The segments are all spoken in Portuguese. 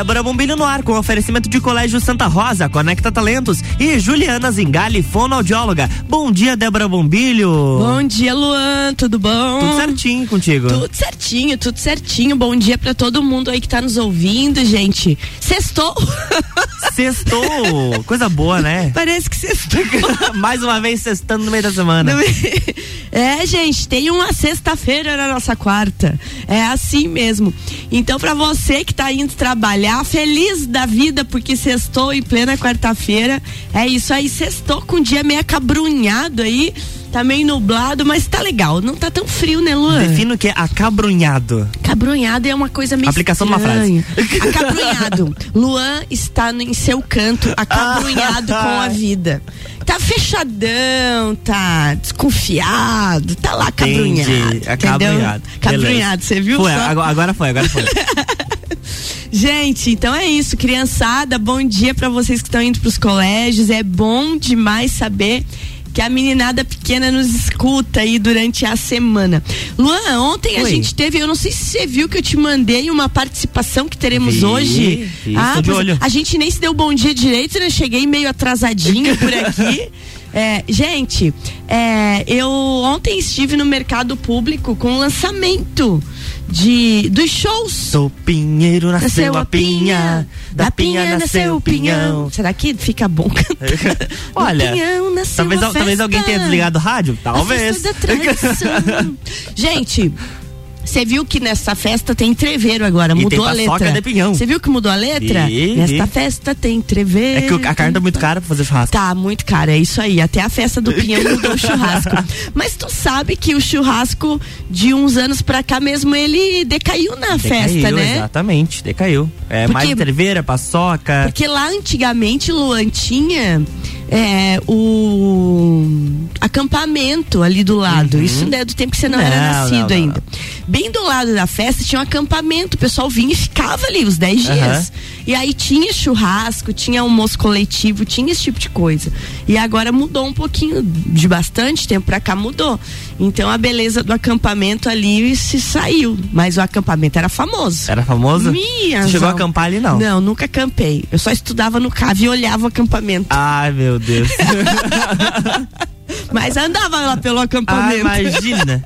Débora Bombilho no ar com oferecimento de Colégio Santa Rosa, Conecta Talentos e Juliana Zingali, fonoaudióloga. Bom dia, Débora Bombilho. Bom dia, Luan, tudo bom? Tudo certinho contigo. Tudo certinho, tudo certinho. Bom dia para todo mundo aí que tá nos ouvindo, gente. Sextou. Sextou. Coisa boa, né? Parece que sextou. Mais uma vez sextando no meio da semana. É, gente, tem uma sexta-feira na nossa quarta. É assim mesmo. Então, para você que tá indo trabalhar, feliz da vida porque sextou em plena quarta-feira. É isso aí, sextou com um dia meio acabrunhado aí. Tá meio nublado, mas tá legal. Não tá tão frio, né, Luan? Defino o que é acabrunhado. Acabrunhado é uma coisa meio Aplicação estranha. de uma frase. Acabrunhado. Luan está em seu canto, acabrunhado com a vida. Tá fechadão, tá desconfiado, tá lá acabrunhado. Entendi. Acabrunhado. Acabrunhado, você viu? Foi, agora foi, agora foi. Gente, então é isso, criançada. Bom dia para vocês que estão indo pros colégios. É bom demais saber que a meninada pequena nos escuta aí durante a semana. Luan, ontem Oi. a gente teve, eu não sei se você viu que eu te mandei uma participação que teremos vi, hoje. Vi, ah, de olho. a gente nem se deu bom dia direito, né? Cheguei meio atrasadinho por aqui. É, gente, é, eu ontem estive no mercado público com o lançamento de dos shows. Do pinheiro nasceu, nasceu a pinha, da pinha, pinha nasceu o pinhão. Será que fica bom? Olha, talvez, talvez alguém tenha desligado o rádio, talvez. Gente, você viu que nessa festa tem treveiro agora, e mudou a letra. Você viu que mudou a letra? E, Nesta e. festa tem treveiro. É que a carne tá muito cara pra fazer churrasco. Tá, muito cara, é isso aí. Até a festa do pinhão mudou o churrasco. Mas tu sabe que o churrasco de uns anos pra cá mesmo, ele decaiu na decaiu, festa, né? Exatamente, decaiu. É porque, mais treveira, paçoca. Porque lá antigamente, Luan, tinha é, o acampamento ali do lado. Uhum. Isso é do tempo que você não, não era nascido não, ainda. Bem do lado da festa tinha um acampamento. O pessoal vinha e ficava ali os 10 dias. Uhum. E aí tinha churrasco, tinha almoço coletivo, tinha esse tipo de coisa. E agora mudou um pouquinho, de bastante tempo pra cá mudou. Então a beleza do acampamento ali se saiu. Mas o acampamento era famoso. Era famoso? Minha Você chegou a acampar ali não? Não, nunca acampei. Eu só estudava no cave e olhava o acampamento. Ai, meu Deus. Mas andava lá pelo acampamento. Ah, imagina.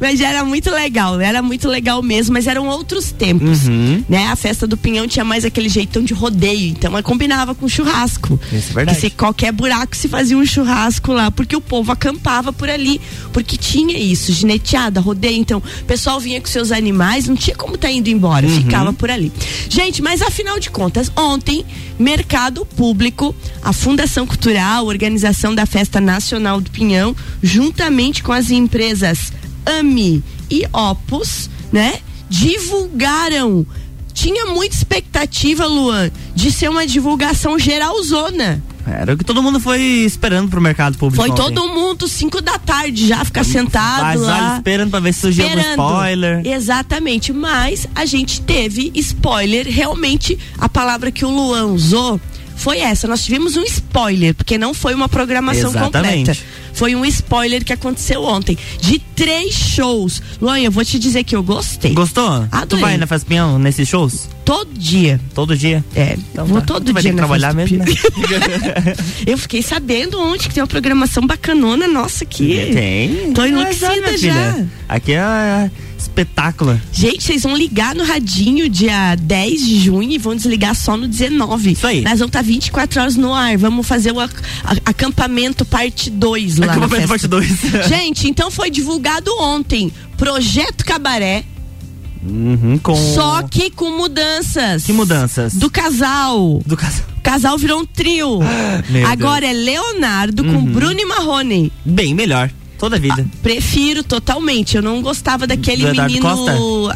Mas era muito legal, era muito legal mesmo, mas eram outros tempos, uhum. né? A festa do Pinhão tinha mais aquele jeitão de rodeio, então ela combinava com churrasco. Isso é verdade. Que se qualquer buraco se fazia um churrasco lá, porque o povo acampava por ali, porque tinha isso, gineteada, rodeio, então o pessoal vinha com seus animais, não tinha como tá indo embora, uhum. ficava por ali. Gente, mas afinal de contas, ontem, Mercado Público, a Fundação Cultural, organização da Festa Nacional do Pinhão, juntamente com as empresas AMI e Opus, né? Divulgaram. Tinha muita expectativa, Luan, de ser uma divulgação geralzona. Era o que todo mundo foi esperando pro mercado público. Foi ontem. todo mundo, 5 da tarde, já ficar sentado mas, lá. esperando pra ver se surgia algum spoiler. Exatamente, mas a gente teve spoiler. Realmente, a palavra que o Luan usou foi essa. Nós tivemos um spoiler, porque não foi uma programação Exatamente. completa. Foi um spoiler que aconteceu ontem. De três shows. Luan, eu vou te dizer que eu gostei. Gostou? Adorei. Tu vai na Festa Pinhão nesses shows? Todo dia. Todo dia? É. Então, vou tá. todo tu vai dia. Ter que trabalhar mesmo, né? eu fiquei sabendo onde que tem uma programação bacanona. Nossa, que. Tem. Tô enlouquecida já. Aqui é espetáculo. Gente, vocês vão ligar no radinho dia 10 de junho e vão desligar só no 19. Isso aí. Nós vamos estar tá 24 horas no ar. Vamos fazer o acampamento parte 2 lá. Acampamento parte 2. Gente, então foi divulgado ontem Projeto Cabaré. Uhum, com... Só que com mudanças. Que mudanças? Do casal. Do casal. Casal virou um trio. Agora Deus. é Leonardo uhum. com Bruno e Marrone. Bem melhor. Toda a vida. Ah, prefiro totalmente. Eu não gostava daquele Do menino. Costa?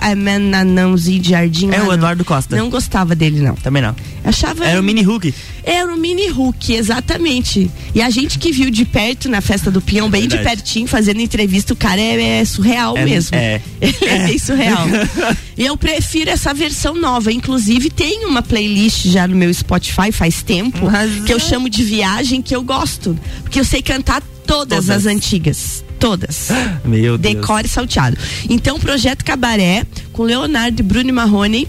É, Nanãozinho de jardim. É o Eduardo Costa. Não gostava dele, não. Também não. Achava. Era o mini Hulk. Era o mini Hulk, exatamente. E a gente que viu de perto na festa do Pinhão, bem de pertinho, fazendo entrevista, o cara é, é surreal é, mesmo. É. Ele é bem surreal. e eu prefiro essa versão nova. Inclusive, tem uma playlist já no meu Spotify faz tempo, Mas... que eu chamo de viagem, que eu gosto. Porque eu sei cantar todas, todas. as antigas. Todas. Meu Deus. Decore salteado. Então, projeto Cabaré, com Leonardo e Bruno Marrone.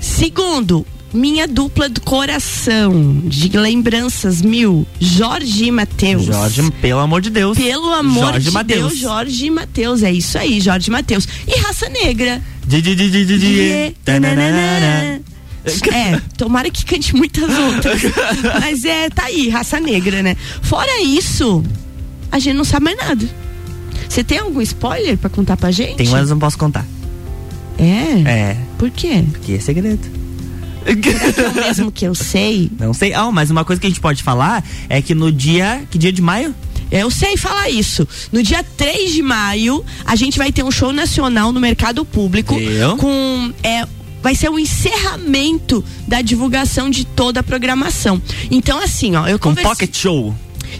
Segundo, minha dupla do coração, de lembranças mil, Jorge e Matheus. Jorge, pelo amor de Deus. Pelo amor Jorge de Mateus. Deus, Jorge e Matheus. É isso aí, Jorge e Matheus. E Raça Negra. Di, di, di, di, di, di. Tananana. É, tomara que cante muitas outras. Mas é, tá aí, raça negra, né? Fora isso, a gente não sabe mais nada. Você tem algum spoiler pra contar pra gente? Tem, mas não posso contar. É? É, Por quê? porque é segredo. É mesmo que eu sei. Não sei. Ah, mas uma coisa que a gente pode falar é que no dia. Que dia de maio? Eu sei falar isso. No dia 3 de maio, a gente vai ter um show nacional no mercado público Eu? com é vai ser o encerramento da divulgação de toda a programação. Então assim, ó, eu Com conversei Pocket Show.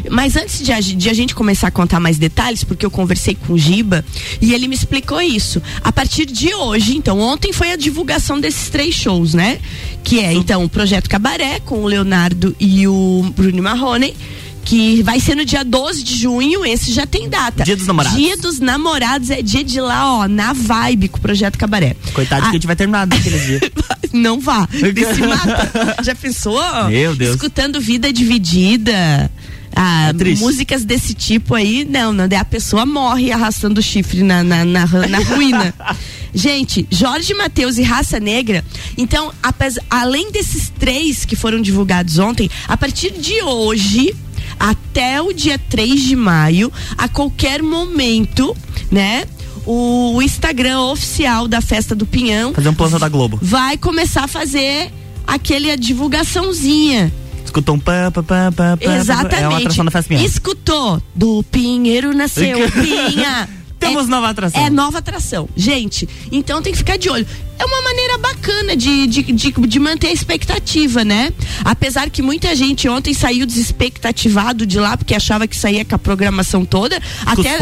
Mas antes de a, de a gente começar a contar mais detalhes, porque eu conversei com o Giba e ele me explicou isso. A partir de hoje, então, ontem foi a divulgação desses três shows, né? Que é, então, o Projeto Cabaré, com o Leonardo e o Bruno Marrone. Que vai ser no dia 12 de junho, esse já tem data. Dia dos Namorados. Dia dos Namorados é dia de lá, ó, na vibe com o Projeto Cabaré. Coitado Ah, que a gente vai terminar naquele dia. não vá. Se mata. Já pensou? Meu Deus. Escutando Vida Dividida. Ah, músicas desse tipo aí, não, não, a pessoa morre arrastando o chifre na, na, na, na ruína. Gente, Jorge Mateus e Raça Negra. Então, apesar, além desses três que foram divulgados ontem, a partir de hoje até o dia 3 de maio, a qualquer momento, né? O, o Instagram oficial da Festa do Pinhão Fazer um plano da Globo. vai começar a fazer aquele a divulgaçãozinha. Escutou um pá, pá, pá, pá, pá, Exatamente. É uma atração da Festa. Escutou? Do Pinheiro nasceu Pinha. Temos É- nova atração. É nova atração. Gente, então tem que ficar de olho. É uma maneira bacana de, de, de, de manter a expectativa, né? Apesar que muita gente ontem saiu desexpectativado de lá, porque achava que saía com a programação toda. Com Até,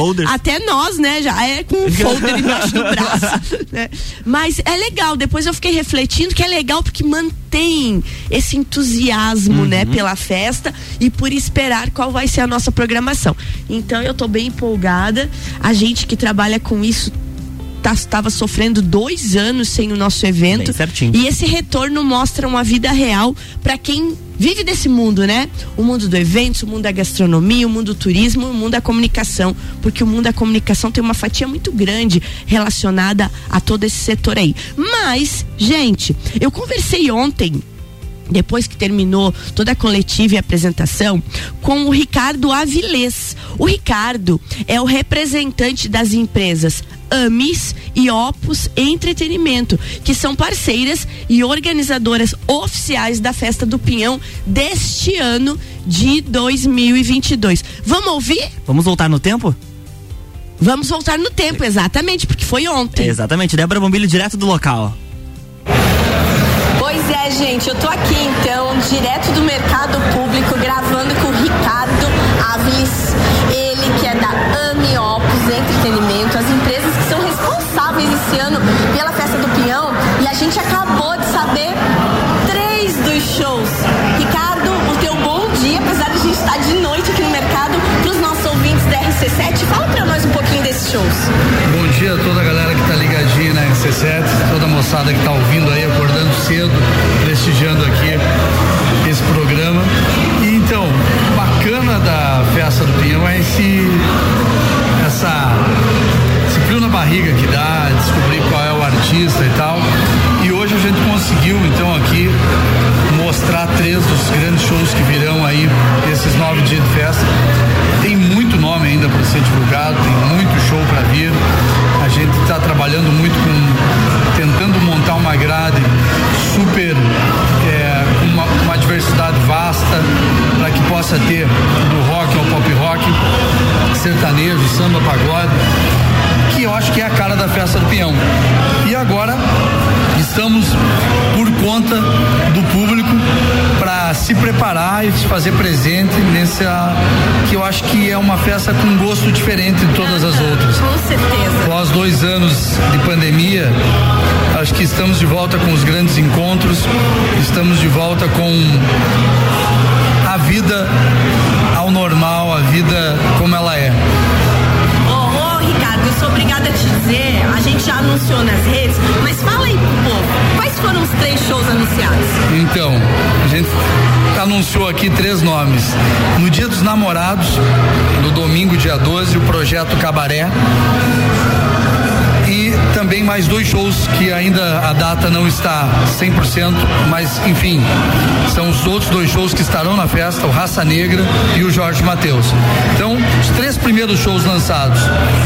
até nós, né? Já é com o folder embaixo do braço. né? Mas é legal. Depois eu fiquei refletindo que é legal porque mantém esse entusiasmo, né? Uhum. Pela festa e por esperar qual vai ser a nossa programação. Então eu tô bem empolgada. A gente que trabalha com isso estava sofrendo dois anos sem o nosso evento. E esse retorno mostra uma vida real para quem vive desse mundo, né? O mundo do eventos, o mundo da gastronomia, o mundo do turismo, o mundo da comunicação. Porque o mundo da comunicação tem uma fatia muito grande relacionada a todo esse setor aí. Mas, gente, eu conversei ontem depois que terminou toda a coletiva e apresentação, com o Ricardo Avilés. O Ricardo é o representante das empresas Amis e Opus Entretenimento, que são parceiras e organizadoras oficiais da Festa do Pinhão deste ano de 2022. Vamos ouvir? Vamos voltar no tempo? Vamos voltar no tempo, exatamente, porque foi ontem. Exatamente. Débora Bombilho direto do local. Pois é, gente, eu tô aqui então, direto do mercado público, gente acabou de saber três dos shows. Ricardo, o teu bom dia, apesar de a gente estar de noite aqui no mercado, pros nossos ouvintes da RC7, fala pra nós um pouquinho desses shows. Bom dia a toda a galera que tá ligadinha na RC7, toda a moçada que tá ouvindo aí, acordando cedo, prestigiando aqui esse programa. E então, bacana da festa do Pinhão é esse na barriga que dá, descobrir qual é o artista e tal. E hoje a gente conseguiu então aqui mostrar três dos grandes shows que virão aí esses nove dias de festa. Tem muito nome ainda para ser divulgado, tem muito show para vir. A gente está trabalhando muito com tentando montar uma grade super é, uma, uma diversidade vasta para que possa ter do rock ao pop rock, sertanejo, samba, pagode, acho que é a cara da festa do peão. E agora estamos por conta do público para se preparar e se fazer presente nessa que eu acho que é uma festa com gosto diferente de todas as outras. Com certeza. Após dois anos de pandemia, acho que estamos de volta com os grandes encontros, estamos de volta com a vida ao normal, a vida como ela é. Eu sou obrigada a te dizer, a gente já anunciou nas redes, mas fala aí pro povo, quais foram os três shows anunciados? Então, a gente anunciou aqui três nomes. No Dia dos Namorados, no domingo, dia 12, o projeto Cabaré também mais dois shows que ainda a data não está 100%, mas enfim, são os outros dois shows que estarão na festa, o Raça Negra e o Jorge Mateus. Primeiros shows lançados: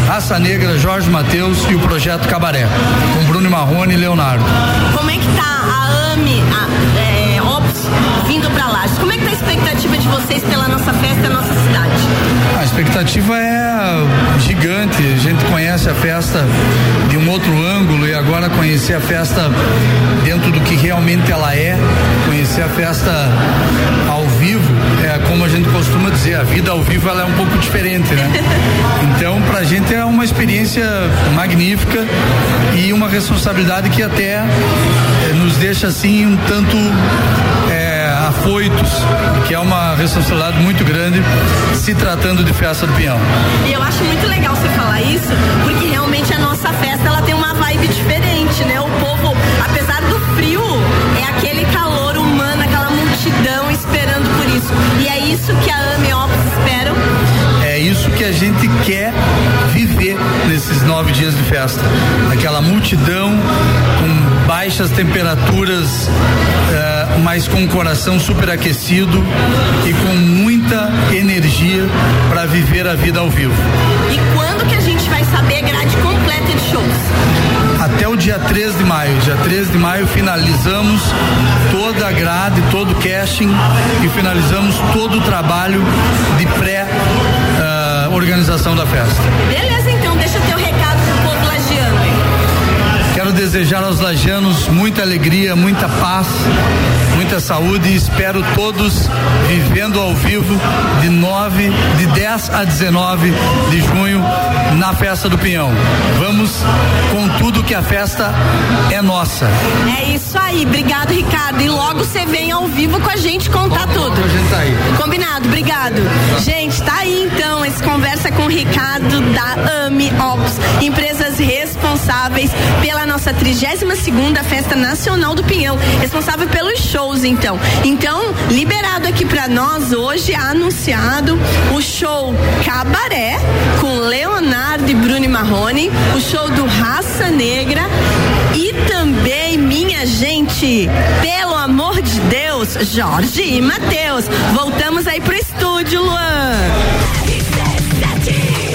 Raça Negra, Jorge Mateus e o Projeto Cabaré, com Bruno Marrone e Leonardo. Como é que tá a AMI, a, é, vindo para lá? Como é que tá a expectativa de vocês pela nossa festa e a nossa cidade? A expectativa é gigante. A gente conhece a festa de um outro ângulo e agora conhecer a festa dentro do que realmente ela é, conhecer a festa ao vivo, é como a gente costuma dizer, a vida ao vivo ela é um pouco diferente, né? Então, pra gente é uma experiência magnífica e uma responsabilidade que até eh, nos deixa assim um tanto afoitos, que é uma responsabilidade muito grande se tratando de festa do Pinhão. E eu acho muito legal você falar isso, porque realmente a nossa festa ela tem uma vibe diferente, né? O povo, apesar do frio, é aquele calor humano, aquela multidão esperando por isso. E é isso que a AME gente quer viver nesses nove dias de festa. Aquela multidão com baixas temperaturas. Uh, mas com o coração superaquecido e com muita energia para viver a vida ao vivo. E quando que a gente vai saber a grade completa de shows? Até o dia 13 de maio. Dia 13 de maio finalizamos toda a grade, todo o casting e finalizamos todo o trabalho de pré organização da festa. Beleza, desejar aos lagianos muita alegria, muita paz, muita saúde e espero todos vivendo ao vivo de 9, de 10 a 19 de junho na festa do Pinhão. Vamos com tudo que a festa é nossa. É isso aí, obrigado Ricardo. E logo você vem ao vivo com a gente contar Vamos, tudo. A gente tá aí. Combinado, obrigado. Gente, tá aí então esse conversa com o Ricardo da AMI Ops, empresas responsáveis pela nossa 32 segunda Festa Nacional do Pinhão, responsável pelos shows então. Então, liberado aqui para nós hoje anunciado o show Cabaré com Leonardo e Bruno Marrone, o show do Raça Negra e também minha gente, pelo amor de Deus, Jorge e Matheus. Voltamos aí pro estúdio, Luan.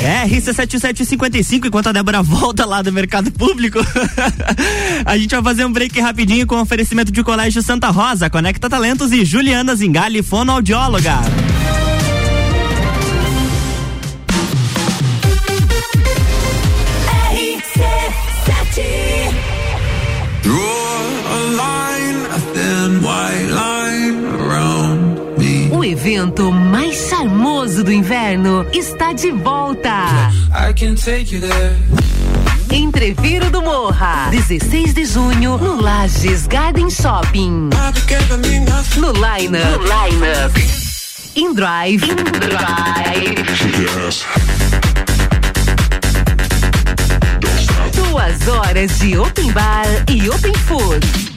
RC7755, enquanto a Débora volta lá do mercado público, a gente vai fazer um break rapidinho com oferecimento de Colégio Santa Rosa, Conecta Talentos e Juliana Zingali, fonoaudióloga. Inverno está de volta. Entreviro do Morra, 16 de junho, no Lages Garden Shopping. No Line Up. No Line Up. In Drive. In Drive. Duas horas de Open Bar e Open Food.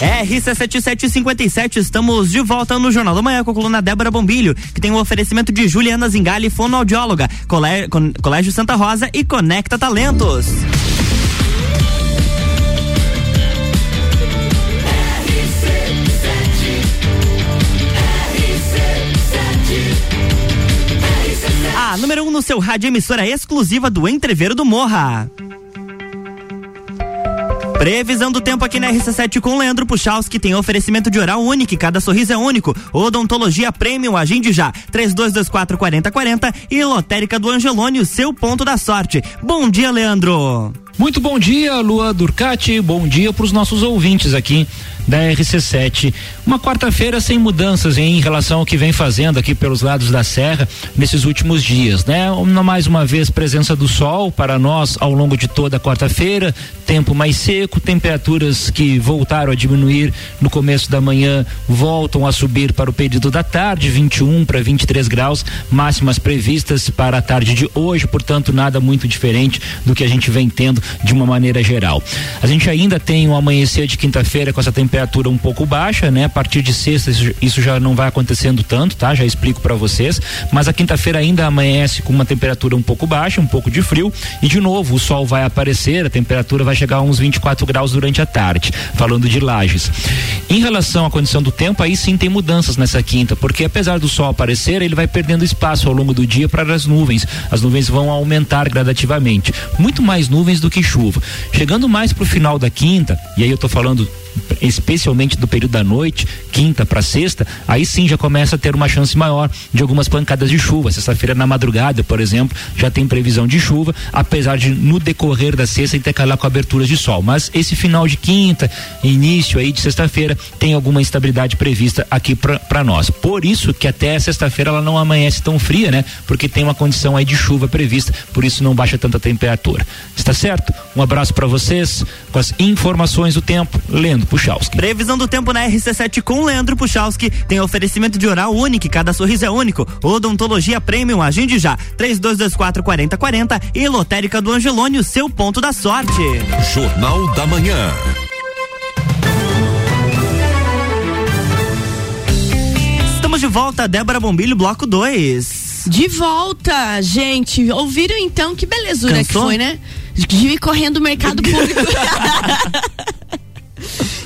RC7757, estamos de volta no Jornal da Manhã com a coluna Débora Bombilho, que tem o um oferecimento de Juliana Zingali, fonoaudióloga, Colégio, Santa Rosa e Conecta Talentos. A número 1 um no seu rádio emissora exclusiva do Entreveiro do Morra. Previsão do tempo aqui na RC7 com Leandro Puchalski tem oferecimento de oral único, cada sorriso é único. Odontologia Premium, agende já. 3224 4040 e Lotérica do Angelone, o seu ponto da sorte. Bom dia, Leandro. Muito bom dia, Lua Durcati. Bom dia para os nossos ouvintes aqui da RC7. Uma quarta-feira sem mudanças em relação ao que vem fazendo aqui pelos lados da serra nesses últimos dias, né? Mais uma vez presença do sol para nós ao longo de toda a quarta-feira, tempo mais seco, temperaturas que voltaram a diminuir no começo da manhã, voltam a subir para o período da tarde, 21 para 23 graus, máximas previstas para a tarde de hoje, portanto, nada muito diferente do que a gente vem tendo de uma maneira geral. A gente ainda tem um amanhecer de quinta-feira com essa temperatura um pouco baixa, né? A partir de sexta isso, já não vai acontecendo tanto, tá? Já explico para vocês, mas a quinta-feira ainda amanhece com uma temperatura um pouco baixa, um pouco de frio e de novo o sol vai aparecer, a temperatura vai chegar a uns 24 graus durante a tarde, falando de lajes. Em relação à condição do tempo, aí sim tem mudanças nessa quinta, porque apesar do sol aparecer, ele vai perdendo espaço ao longo do dia para as nuvens. As nuvens vão aumentar gradativamente. Muito mais nuvens do que chuva. Chegando mais para o final da quinta, e aí eu estou falando especialmente do período da noite, quinta para sexta, aí sim já começa a ter uma chance maior de algumas pancadas de chuva. Sexta-feira na madrugada, por exemplo, já tem previsão de chuva, apesar de no decorrer da sexta intercalar com aberturas de sol. Mas esse final de quinta, início aí de sexta-feira, tem alguma instabilidade prevista aqui para nós. Por isso que até sexta-feira ela não amanhece tão fria, né? Porque tem uma condição aí de chuva prevista, por isso não baixa tanta temperatura. Está certo? Um abraço para vocês com as informações do tempo, lendo Puchalski. Previsão do tempo na RC7 com Leandro Puchalski. Tem oferecimento de oral único, cada sorriso é único. Odontologia Premium, agende já. 3224 4040 e Lotérica do Angelone, o seu ponto da sorte. Jornal da Manhã. Estamos de volta, Débora Bombilho, bloco 2. De volta, gente. Ouviram então que belezura Cansou? que foi, né? De ir correndo o mercado público.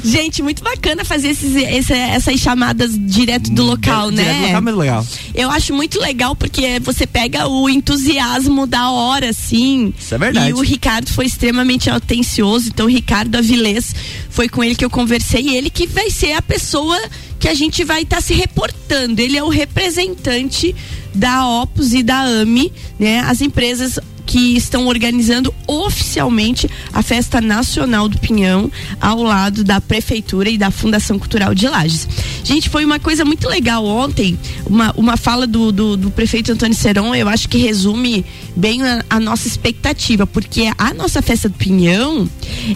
Gente, muito bacana fazer esses, esse, essas chamadas direto do local, né? Direto do local, muito legal. Eu acho muito legal porque você pega o entusiasmo da hora, assim. Isso é verdade. E o Ricardo foi extremamente atencioso. Então, o Ricardo Avilés foi com ele que eu conversei. E ele que vai ser a pessoa que a gente vai estar tá se reportando. Ele é o representante da Opus e da AMI, né? As empresas que estão organizando oficialmente a Festa Nacional do Pinhão ao lado da Prefeitura e da Fundação Cultural de Lages. Gente, foi uma coisa muito legal ontem, uma, uma fala do, do, do prefeito Antônio Seron, eu acho que resume bem a, a, nossa expectativa, porque a nossa Festa do Pinhão,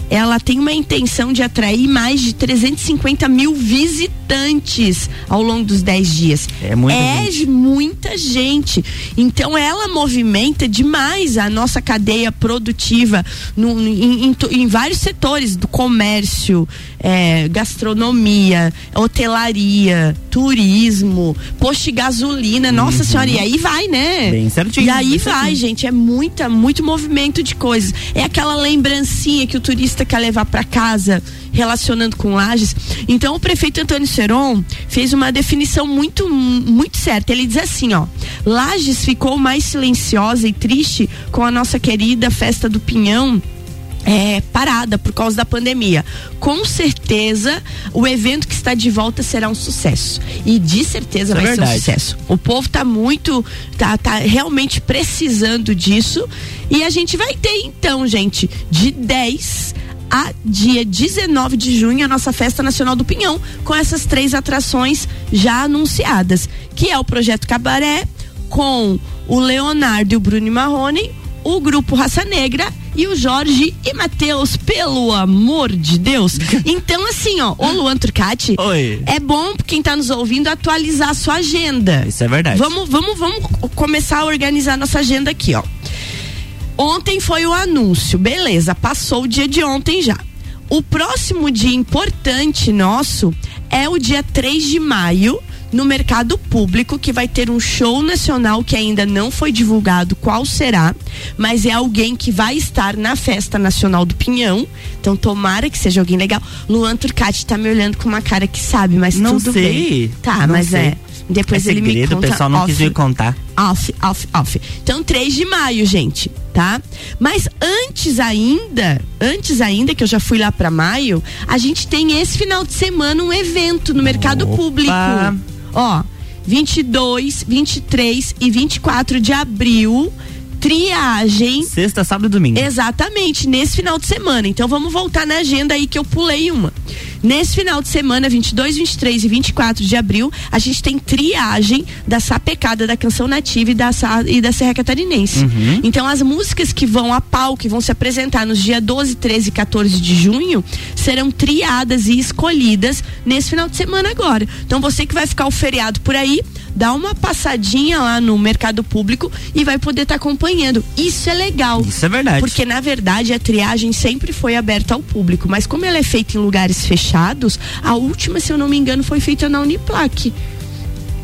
ela tem uma intenção de atrair mais de 350 mil visitantes ao longo dos 10 dias. É muita é gente. muita gente. Então ela movimenta demais a a nossa cadeia produtiva no, em, em, em, vários setores do comércio, é, gastronomia, hotelaria, turismo, posto de gasolina, uhum. nossa senhora, e aí vai, né? Bem certinho. E aí vai, certinho. gente, é muita, muito movimento de coisas. É aquela lembrancinha que o turista quer levar para casa relacionando com Lages. Então o prefeito Antônio Seron fez uma definição muito muito certa. Ele diz assim, ó: Lages ficou mais silenciosa e triste com a nossa querida festa do Pinhão é, parada por causa da pandemia. Com certeza, o evento que está de volta será um sucesso. E de certeza Isso vai é ser um sucesso. O povo está muito, tá, tá realmente precisando disso. E a gente vai ter, então, gente, de 10 a dia 19 de junho a nossa Festa Nacional do Pinhão, com essas três atrações já anunciadas, que é o Projeto Cabaré, com o Leonardo e o Bruno Marrone, o grupo Raça Negra e o Jorge e Matheus, pelo amor de Deus. Então, assim, ó, o Luan Turcati, Oi. é bom quem tá nos ouvindo atualizar a sua agenda. Isso é verdade. Vamos, vamos, vamos começar a organizar nossa agenda aqui, ó. Ontem foi o anúncio, beleza, passou o dia de ontem já. O próximo dia importante nosso é o dia 3 de maio, no mercado público, que vai ter um show nacional que ainda não foi divulgado qual será, mas é alguém que vai estar na Festa Nacional do Pinhão. Então tomara que seja alguém legal. Luan Turcati tá me olhando com uma cara que sabe, mas Não tudo sei. bem. Tá, Não mas sei. é. Depois é ele me segredo, conta o pessoal não off. quis me contar. Off, off, off. Então, 3 de maio, gente, tá? Mas antes ainda, antes ainda, que eu já fui lá pra maio, a gente tem esse final de semana um evento no mercado Opa. público. Ó, 22, 23 e 24 de abril, triagem. Sexta, sábado e domingo. Exatamente, nesse final de semana. Então vamos voltar na agenda aí que eu pulei uma. Nesse final de semana, 22, 23 e 24 de abril, a gente tem triagem da sapecada da canção nativa e da, e da Serra Catarinense. Então as músicas que vão a pau, que vão se apresentar nos dias 12, 13 e 14 de junho, serão triadas e escolhidas nesse final de semana agora. Então você que vai ficar o feriado por aí, dá uma passadinha lá no mercado público e vai poder estar acompanhando. Isso é legal. Isso é verdade. Porque, na verdade, a triagem sempre foi aberta ao público, mas como ela é feita em lugares fechados, a última, se eu não me engano, foi feita na Uniplac.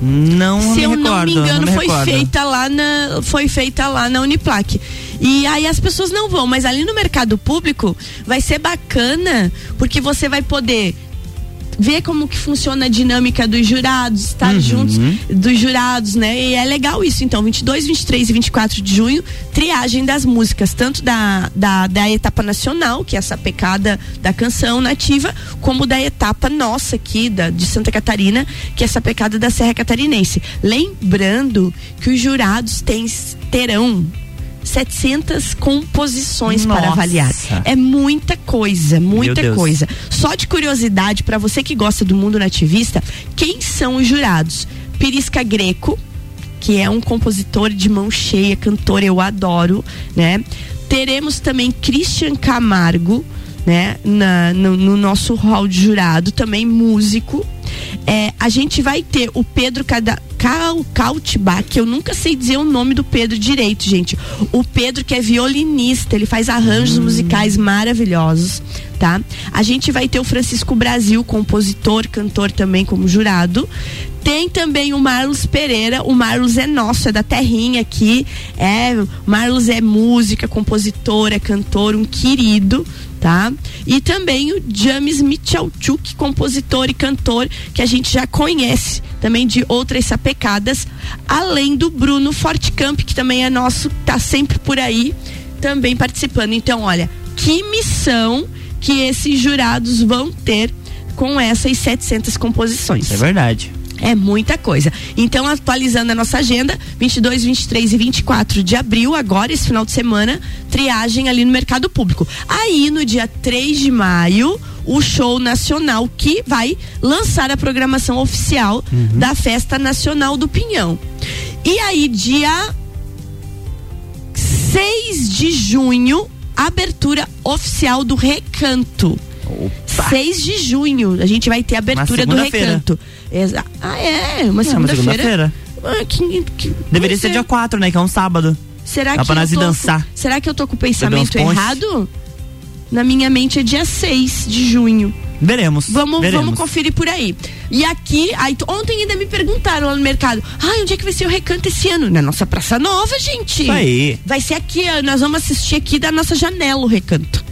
Não se eu recordo, não me engano, me foi recordo. feita lá na foi feita lá na Uniplac. E aí as pessoas não vão, mas ali no mercado público vai ser bacana, porque você vai poder ver como que funciona a dinâmica dos jurados, estar Uhum. juntos dos jurados, né? E é legal isso. Então, 22, 23 e 24 de junho, triagem das músicas, tanto da, da, da etapa nacional, que é essa pecada da canção nativa, como da etapa nossa aqui, da, de Santa Catarina, que é essa pecada da Serra Catarinense. Lembrando que os jurados têm, terão 700 composições para Nossa. avaliar. É muita coisa, muita coisa. Só de curiosidade, para você que gosta do mundo nativista, quem são os jurados? Pirisca Greco, que é um compositor de mão cheia, cantor, eu adoro, né? Teremos também Christian Camargo, né? Na, no, no nosso hall de jurado, também músico. É, a gente vai ter o Pedro Cada, Cal, Cautibá, que eu nunca sei dizer o nome do Pedro direito, gente. O Pedro que é violinista, ele faz arranjos musicais maravilhosos, tá? A gente vai ter o Francisco Brasil, compositor, cantor também como jurado. Tem também o Marlos Pereira. O Marlos é nosso, é da terrinha aqui. É, o Marlos é música, compositor, é cantor, um querido, tá? E também o James Michalchuk, compositor e cantor que a gente já conhece, também de outras sapecadas, além do Bruno Fortcamp, que também é nosso, tá sempre por aí, também participando. Então, olha, que missão que esses jurados vão ter com essas 700 composições. É verdade. É muita coisa. Então, atualizando a nossa agenda, 22, 23 e 24 de abril, agora, esse final de semana, triagem ali no mercado público. Aí, no dia 3 de maio, o show nacional que vai lançar a programação oficial da Festa Nacional do Pinhão. E aí, dia 6 de junho, abertura oficial do Recanto. 6 de junho, a gente vai ter a abertura do. Recanto. Exa ah, é? Uma É, uma segunda-feira. segunda-feira. Ah, que- que- Deveria ser dia 4, né? Que é um sábado. Será Dá que pra nós ir dançar. Com, será que eu tô com o pensamento errado? Na minha mente é dia 6 de junho. Veremos. Vamos, veremos. vamos conferir por aí. E aqui, aí, ontem ainda me perguntaram lá no mercado: ai, onde é que vai ser o recanto esse ano? Na nossa Praça Nova, gente. Isso aí. Vai ser aqui, nós vamos assistir aqui da nossa janela o recanto.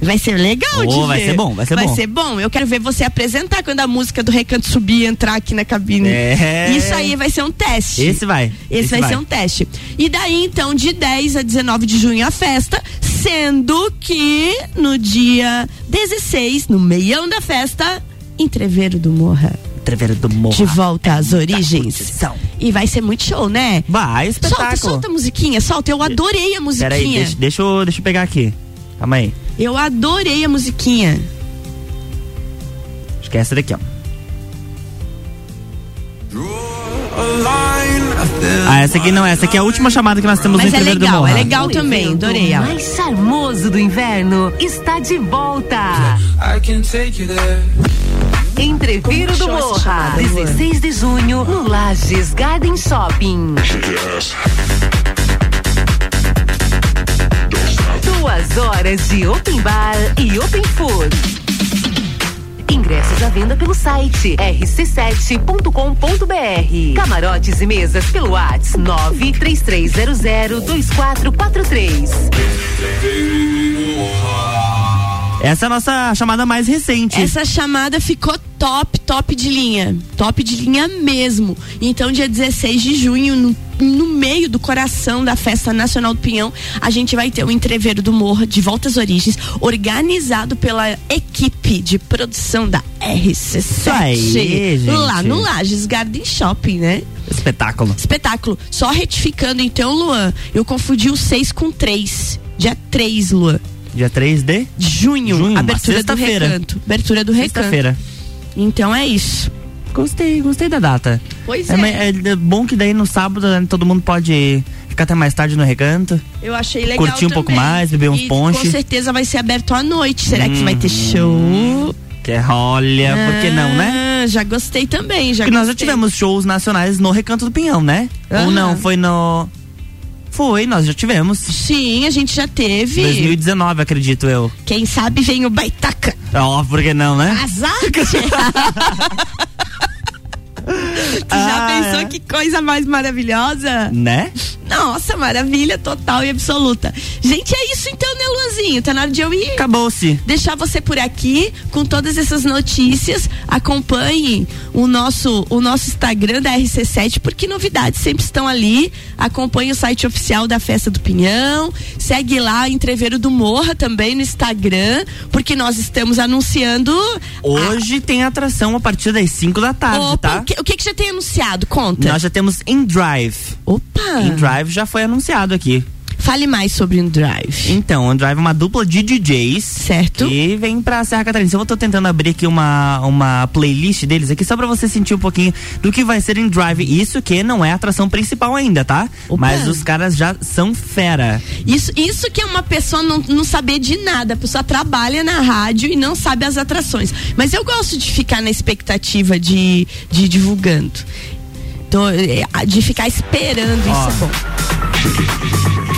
Vai ser legal Oh, de vai ver. ser bom, vai ser vai bom. ser bom. Eu quero ver você apresentar quando a música do recanto subir e entrar aqui na cabine. É. Isso aí vai ser um teste. Esse vai. Esse, vai, ser um teste. E daí, então, de 10 a 19 de junho a festa, sendo que no dia 16, no meião da festa, Entreveiro do Morra. Treveiro do Morro. De volta às origens. curtição. E vai ser muito show, né? Vai, Solta, espetáculo. solta a musiquinha, solta. Eu adorei a musiquinha. Peraí, deixa, deixa, eu, deixa eu pegar aqui. Calma aí. Eu adorei a musiquinha. Acho que é essa daqui, ó. Ah, essa aqui não é. Essa aqui é a última chamada que nós temos Mas no é Entreveiro do legal, Morra. é legal também. Adorei ela. mais charmoso do inverno está de volta. Entreveiro do Morra, chamada, Luan? 16 de junho, no Lages Garden Shopping. Duas horas de open bar e open food. Ingressos à venda pelo site rc7.com.br. Camarotes e mesas pelo WhatsApp 933002443. Essa é a nossa chamada mais recente. Essa chamada ficou top, top de linha. Top de linha mesmo. Então, dia 16 de junho, no, no meio do coração da Festa Nacional do Pinhão, a gente vai ter o Entreveiro do Morra de Volta às Origens, organizado pela equipe de produção da RC7. Isso aí, gente. Lá no Lages Garden Shopping, né? Espetáculo. Espetáculo. Só retificando então, Luan, eu confundi o 6 com 3. Dia 3, Luan. Dia 3 de junho, Junho, abertura do recanto. Abertura do recanto. sexta-feira. Então é isso. Gostei, gostei da data. Pois É, é. mas é bom que daí no sábado né, todo mundo pode ficar até mais tarde no recanto. Eu achei legal. Curtir um pouco também. mais, beber uns e ponche. Com certeza vai ser aberto à noite. Será que vai ter Hum. show? Que é, olha, por que não, né? Ah, Já gostei também. Já Porque nós já gostei. tivemos shows nacionais no Recanto do Pinhão, né? Ou não, foi no. Foi, nós já tivemos. Sim, a gente já teve. 2019, acredito eu. Quem sabe vem o Baitaca. Ó, por que não, né? Azarte! já Ah, pensou é. que coisa mais maravilhosa? Né? Nossa, maravilha total e absoluta. Gente, é isso então, né, Luanzinho? Tá na hora de eu ir. Acabou-se. deixar você por aqui com todas essas notícias. Acompanhe o nosso, o nosso Instagram da RC7, porque novidades sempre estão ali. Acompanhe o site oficial da Festa do Pinhão. Segue lá, Entreveiro do Morra também no Instagram, porque nós estamos anunciando. Hoje tem atração a partir das 5 da tarde, Opa, tá? o, que, o que que já tem anunciado? Conta. Nós já temos In Drive. Opa! In Drive já foi anunciado aqui. Fale mais sobre o Drive. Então, In Drive é uma dupla de DJs. Certo. Que vem pra Serra Catarinense. Eu tô tentando abrir aqui uma, uma playlist deles aqui, só pra você sentir um pouquinho do que vai ser In Drive. Isso que não é a atração principal ainda, tá? Opa. Mas os caras já são fera. Isso, isso que é uma pessoa não, não saber de nada. A pessoa trabalha na rádio e não sabe as atrações. Mas eu gosto de ficar na expectativa de, de divulgando. Então, é, de ficar esperando, Ó. isso é bom.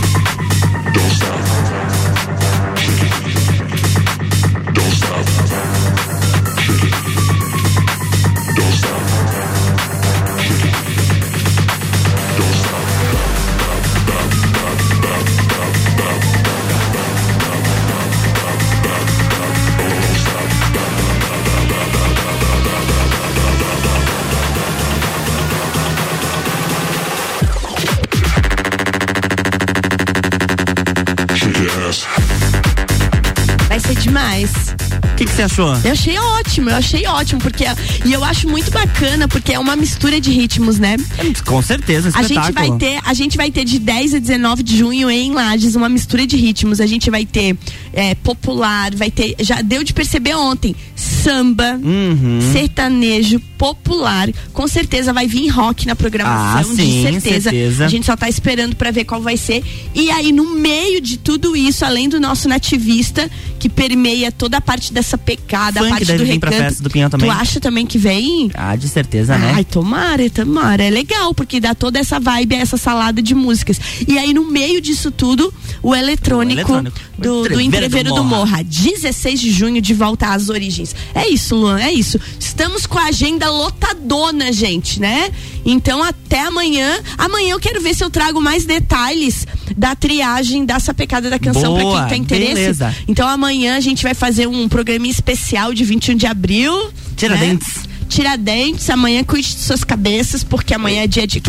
Demais. O que que você achou? Eu achei ótimo, eu achei ótimo, porque e eu acho muito bacana, porque é uma mistura de ritmos, né? Com certeza, A espetáculo. gente vai ter, a gente vai ter de 10 a 19 de junho em Lages uma mistura de ritmos. A gente vai ter é, popular, vai ter, já deu de perceber ontem, samba, Uhum. sertanejo, popular. Com certeza vai vir rock na programação, Ah, de sim, certeza. certeza. A gente só tá esperando pra ver qual vai ser. E aí no meio de tudo isso, além do nosso nativista que permeia toda a parte dessa pecada, a Funk parte deve do vir pra recanto. festa do Pinhão também? Tu acha também que vem? Ah, de certeza, né? Ai, tomara, tomara. É legal, porque dá toda essa vibe, essa salada de músicas. E aí, no meio disso tudo, o eletrônico, O eletrônico. do, do Entreveiro do Morra. Morra. 16 de junho, de volta às origens. É isso, Luan, é isso. Estamos com a agenda lotadona, gente, né? Então, até amanhã. Amanhã eu quero ver se eu trago mais detalhes da triagem da sapecada da canção pra Boa, quem tem interesse. beleza. Então, amanhã a gente vai fazer um programinha especial de 21 de abril. Tiradentes. Né? Tiradentes, amanhã cuide de suas cabeças, porque amanhã é dia de.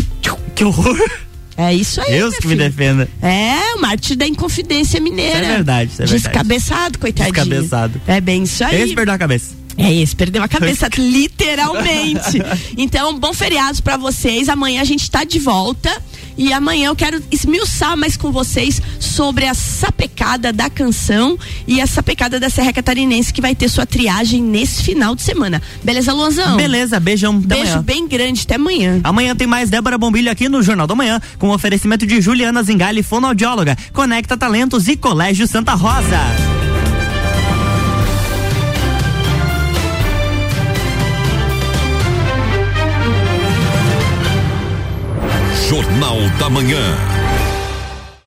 Que horror. É isso aí. Deus que me defenda. É, o Mártir da Inconfidência Mineira. Isso é verdade, isso é verdade. Descabeçado, coitadinho. Descabeçado. É bem isso aí. Esse perdeu a cabeça. É esse, perdeu a cabeça, literalmente. Então, bom feriado pra vocês. Amanhã a gente tá de volta. E amanhã eu quero esmiuçar mais com vocês sobre a sapecada da canção e a sapecada da Serra Catarinense que vai ter sua triagem nesse final de semana. Beleza, Luanzão? Beleza, beijão. Beijo amanhã. bem grande, até amanhã. Amanhã tem mais Débora Bombilho aqui no Jornal da Manhã, com oferecimento de Juliana Zingali, fonoaudióloga, Conecta Talentos e Colégio Santa Rosa. Da Manhã.